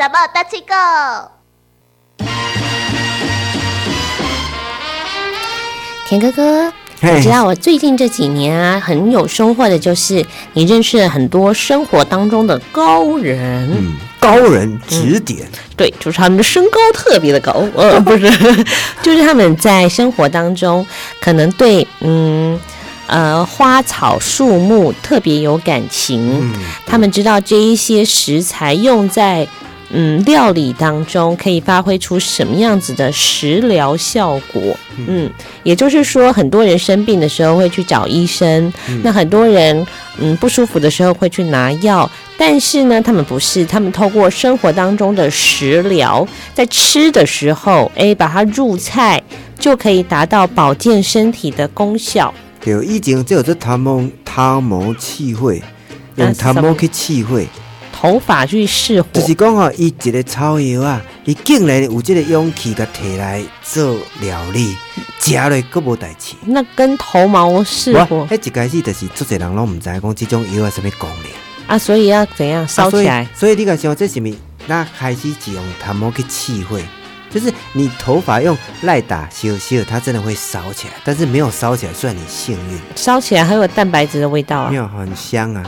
怎么大气 Go？田哥哥，你知道我最近这几年啊，很有收获的就是你认识了很多生活当中的高人。嗯，高人指点，对，就是他们的身高特别的高，呃，不是，就是他们在生活当中可能对嗯呃花草树木特别有感情，嗯，他们知道这一些食材用在嗯料理当中可以发挥出什么样子的食疗效果。嗯，也就是说，很多人生病的时候会去找医生，那很多人嗯不舒服的时候会去拿药，但是呢，他们不是，他们透过生活当中的食疗，在吃的时候，哎，把它入菜，就可以达到保健身体的功效。对，以前叫做头毛头毛气会，用啊什么头毛去气血，头发去试火，就是讲吼，伊一个草药啊，伊竟然有这个勇气，甲摕来做料理，食落佫无代志。那跟头毛试我火迄一开始就是足侪人拢毋知讲即种药啊什物功能，啊，所以要怎样烧啊起来？所以。所以你甲想这是咪？那开始就用头毛去气血，就是你头发用赖打烧烧，它真的会烧起来，但是没有烧起来算你幸运。烧起来还有蛋白质的味道啊没！有很香啊，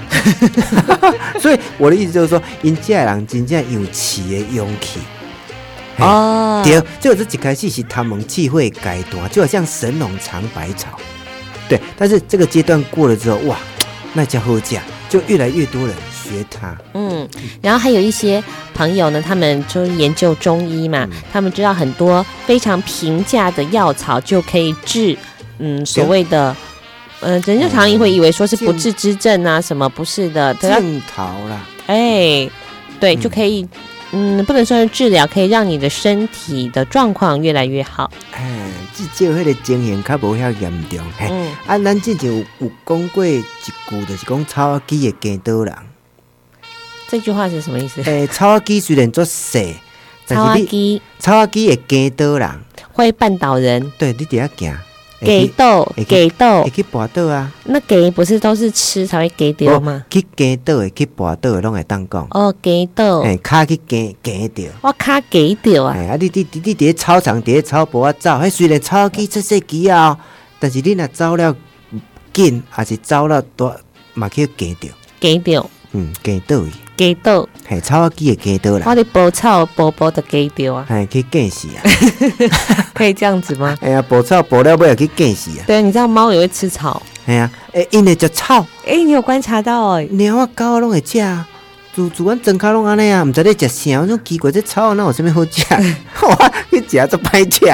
所以我的意思就是说，因这的人真正有饲的勇气。哦，对，就这一开始是他们气会改段，就好像神农尝百草，对。但是这个阶段过了之后，哇，那家伙价就越来越多人学它。嗯，然后还有一些朋友呢，他们就研究中医嘛，他们知道很多非常平价的药草就可以治，嗯，所谓的，呃，人家常会以为说是不治之症啊，什么不是的，正逃啦，哎，对，嗯就可以，嗯，不能说是治疗，可以让你的身体的状况越来越好。哎，至少迄个情形较无遐严重。嘿，嗯，啊，咱之前有有讲过一句，就是讲草仔鸡的鸡刀人。这句话是什么意思？诶、草仔鸡虽然做细，但超阿是你鸡。草仔鸡会惊到人，会绊倒人，对你伫遐行，会去给豆给豆。会，去跋倒啊，那给不是都是吃才会给丢吗？去惊倒的，去跋倒的拢会当讲，哦，给豆，诶、骹去惊惊着。我卡给掉啊！哎啊，你你你你伫咧操场，伫咧草坡啊走，迄虽然草机啊哦，但是你若走了紧，还是走了大，嘛去惊着，给掉，嗯，惊倒去，给豆，嘿，草仔鸡会惊倒啦，我的包草包包的给丢啊！嘿，去惊死啊！可以这样子吗？哎呀，捕草捕了尾也去惊死啊！对，你知道猫也会吃草，哎呀，诶，因会食草。哎，你有观察到哎？猫啊狗啊拢会食啊，自自阮庄骹拢安尼啊，毋知咧食啥，我种奇怪，这草哪有啥物好食？哇，去食都歹食。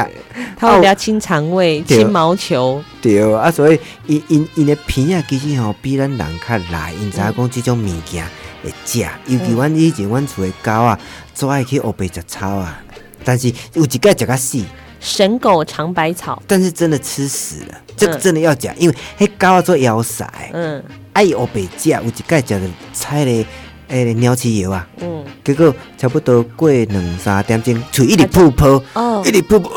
它会比较清肠胃、对清毛球。对啊，所以因因因的鼻啊，其实吼比咱人较来，因知影讲即种物件会食，尤其阮以前阮厝的狗啊，最爱去乌白食草啊，但是有一摆食甲死，神狗尝百草，但是真的吃死了，这个真的要食，因为迄狗啊做枵塞，嗯。爱乌白食，有一摆食着菜咧诶鸟鼠药啊。嗯，结果差不多过两三点钟，喙一直噗噗，哦。一，直噗噗，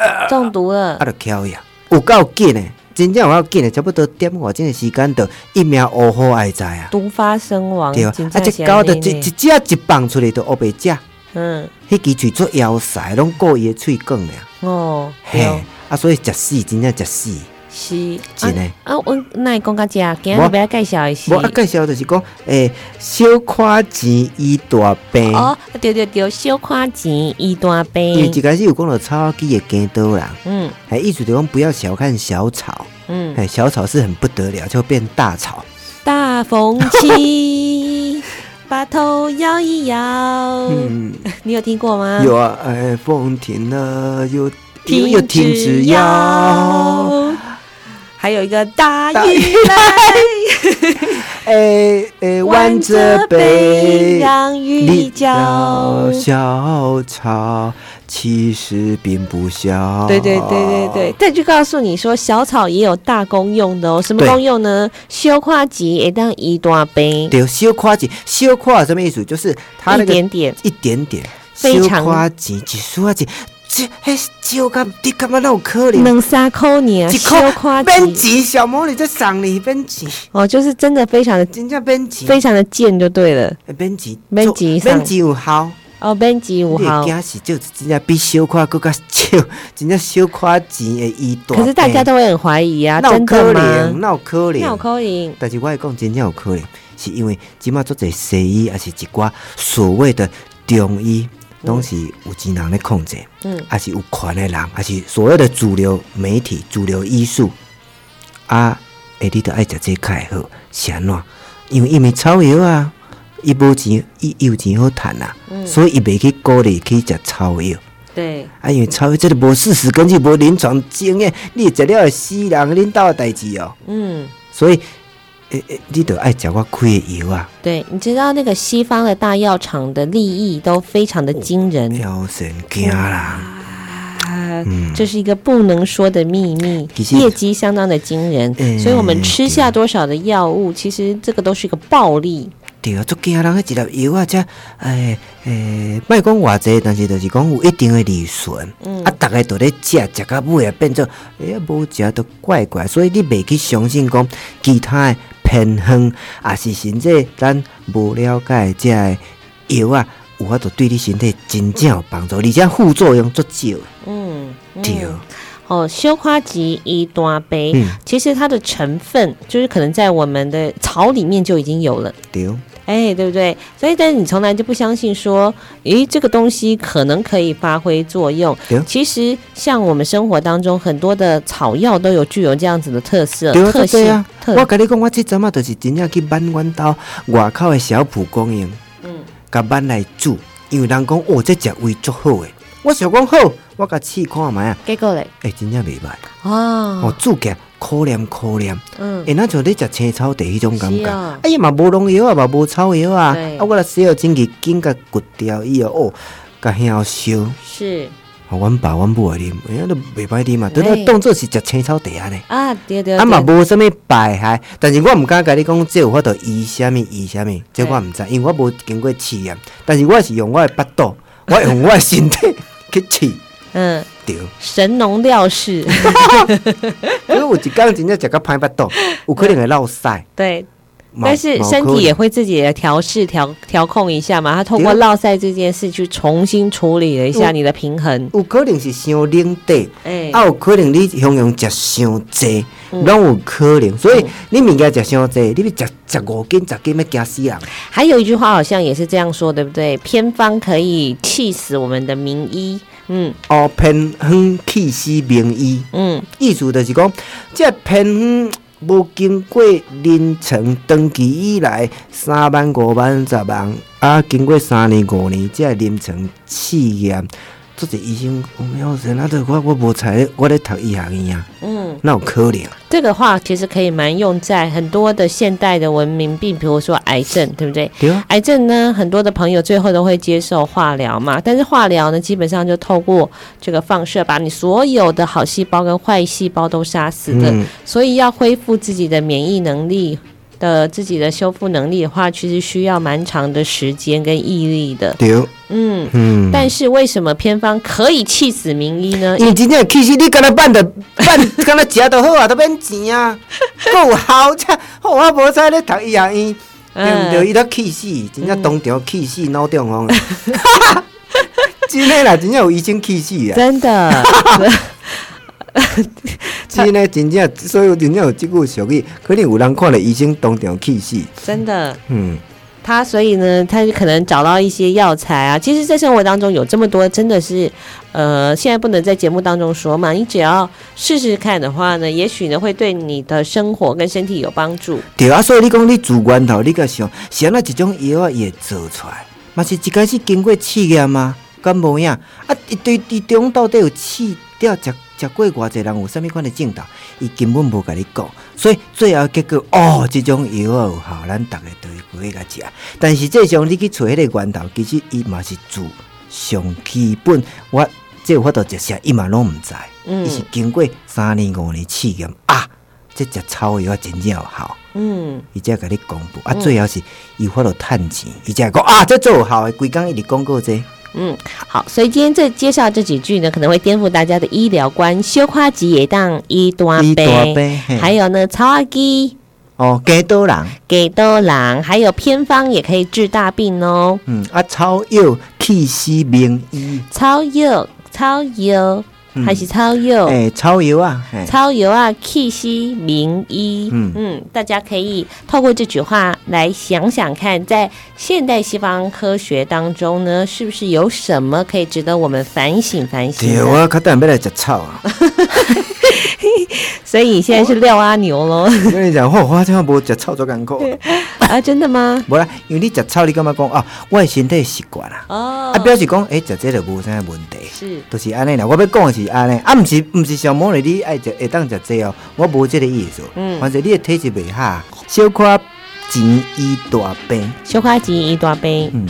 呃中毒了。啊，，就翘呀，有够紧的，真正有要紧的，差不多点外钟的时间，就一命呜呼爱在啊，毒发身亡，对啊，真啊，这狗就一一只一放出来就乌白食，嗯，迄支喙做枵塞，拢顾伊的喙讲俩，哦，嘿，啊，所以食死，真正食死，是真的。啊，我那你讲到这，今日我要介绍一下无。啊，介绍就是讲，诶，小看钱医大病，哦，对对对，小看钱伊大因为，一开始有讲到草鸡的惊倒人，嗯还，意思就讲不要小看小草。嗯，哎，小草是很不得了，就变大草。大风起，把头摇一摇。嗯，你有听过吗？有啊，哎，风停了，又又停又停止摇。摇。还有一个大大雨来，哎哎，弯着背，让雨浇。小草其实并不小。对对对对对，这就告诉你说，小草也有大功用的哦。什么功用呢？修胯吉也当一大杯，对，小夸钱，小夸什么意思？就是它那一点点。一点点，非常小夸钱，一束啊钱，这迄少干，你感觉那有可能？两三块呢，一修胯免吉钱，小魔女在送你免钱，哦，就是真的非常的真正免钱，非常的贱就对了。免钱，免钱送免钱有效，哦，编辑五你号会。惊是就真正比小可更较少，真正小可钱的医大。可是大家都会很怀疑啊，哪有真可的能？吗？哪有可那有？可能，但是我会讲真正有可能，是因为即马做者西医，还是一寡所谓的中医，拢是有钱人咧控制，嗯还是有权的人，还是所谓的主流媒体、主流艺术啊，诶，你都爱食这较会好，是安怎？因为因为草药啊，伊无钱，伊伊有钱好趁啊，嗯所以伊袂去鼓励去食草药。对，啊，因为草药这个无事实根据，无临床经验，你食了会死人，恁兜的代志哦。嗯，所以，诶、诶，你得爱食我开的油啊，对，你知道那个西方的大药厂的利益都非常的惊人，要神惊啦。啊，嗯这是一个不能说的秘密业绩相当的惊人，嗯所以我们吃下多少的药物，其实这个都是一个暴利。对啊，足惊人，迄一粒药啊，才诶诶，莫讲偌济，但是就是讲有一定的利润。嗯啊，逐个都咧食，食到尾啊变做，哎呀，无食都怪怪，所以你袂去相信讲其他的偏方，也是甚至咱无了解这的药啊，有法度对你身体真正有帮助，而且副作用足少。嗯，嗯对，哦，修花吉一大杯，嗯，其实它的成分就是可能在我们的草里面就已经有了。对。哎，对不对？所以，但是你从来就不相信说，诶，这个东西可能可以发挥作用对。其实，像我们生活当中很多的草药都有具有这样子的特色、对啊，特性对啊。特我跟你讲，我即阵啊，就是真正去挽阮兜外口的小蒲公英，嗯甲挽来煮，因为人讲哦，这食味足好诶。我想讲好，我甲试看下啊，结果嘞，诶、真正袂歹，哦哦，，煮起来可怜可怜，嗯，会那像你食青草地迄种感觉。哎呀，嘛无农药啊，嘛无草药啊，啊，我来洗好清气，紧甲骨掉以后，哦，甲遐烧，是。啊，阮爸阮母会啉，哎呀，都袂歹啉嘛，都嘿咧当做是食青草地安尼。啊，对对啊嘛，无啥物败害，但是我毋敢甲你讲，这有法度医啥物医啥物，这我毋知，因为我无经过试验。但是我是用我的腹肚，我用我的身体去试，嗯，对。神农料事，因为有一讲真正食到歹腹肚，有可能会落屎。对。嘛但是身体也会自己的调试、调调控一下嘛。他通过对落塞这件事去重新处理了一下你的平衡。有可能是伤冷底，哎，啊，有可能你向用食伤济，嗯拢有可能。所以你物件食伤济，你要食十五斤、十斤要惊死人。还有一句话好像也是这样说，对不对？偏方可以气死我们的名医。嗯哦，偏方气死名医。嗯，意思就是讲，这偏方无经过临床登记以来，三万、五万、十万，啊，经过三年、五年，才临床试验，做者医生，我要神啊！这我我无才，我咧读医学院啊，那有可能？这个话其实可以蛮用在很多的现代的文明病，比如说癌症，对不对？对啊，癌症呢，很多的朋友最后都会接受化疗嘛，但是化疗呢，基本上就透过这个放射，把你所有的好细胞跟坏细胞都杀死的。嗯，所以要恢复自己的免疫能力的自己的修复能力的话，其实需要蛮长的时间跟毅力的。对，嗯，嗯。但是为什么偏方可以气死名医呢？因为真正气死你，敢若办的办，敢若食就好啊，都免钱啊，够有效才。好，我无使咧读医学院，对毋对？伊都气死，真正当场气死，脑中风。真的啦，真正有医生气死啊！真的，真诶，真正，所以真正有即句俗语，可能有人看了医生当场气死。真的。嗯，他所以呢，他就可能找到一些药材啊。其实，在生活当中有这么多，真的是，呃，现在不能在节目当中说嘛。你只要试试看的话呢，也许呢会对你的生活跟身体有帮助。对啊，所以你讲你主观头，你个想，想那一种药啊，也做出来，嘛是一开始经过试验嘛，敢无影？啊，伊对伫中到底有试掉食食过偌济人有啥物款的症头，伊根本无甲你讲，所以最后结果哦，即种药啊有效，咱逐个都会过甲食。但实际上你去找迄个源头，其实伊嘛是自上基本，我这有法度食啥，伊嘛拢毋知。嗯伊是经过三年五年试验啊，这食草药啊真正有效。嗯，伊才甲你公布，啊，最后是伊法度趁钱，伊才会讲啊，这做有效的，规工一直广告这，嗯，好，所以今天这介绍这几句呢，可能会颠覆大家的医疗观。修夸吉也当一大一大杯，还有呢，草阿基。哦，给多郎，给多郎，还有偏方也可以治大病哦。嗯，啊，草药气死名医，草药，草药，还是草药？诶、草药啊，嘿草油啊，气息名医。嗯嗯大家可以透过这句话来想想看，在现代西方科学当中呢，是不是有什么可以值得我们反省反省对，的？我较等要来食草啊。所以现在是廖阿牛喽我跟你讲，我我这样无食草做艰苦。啊，真的吗？无啦，因为你食草，你感觉讲啊，我的身体习惯啦，哦，啊，表示讲，诶，食这个无啥问题。是都是安尼啦，我要讲的是安尼，啊，毋是毋是上毛的你爱食会当食这哦，我无这个意思。嗯反正你的体质袂好，小可钱医大病。小可钱一大杯。嗯。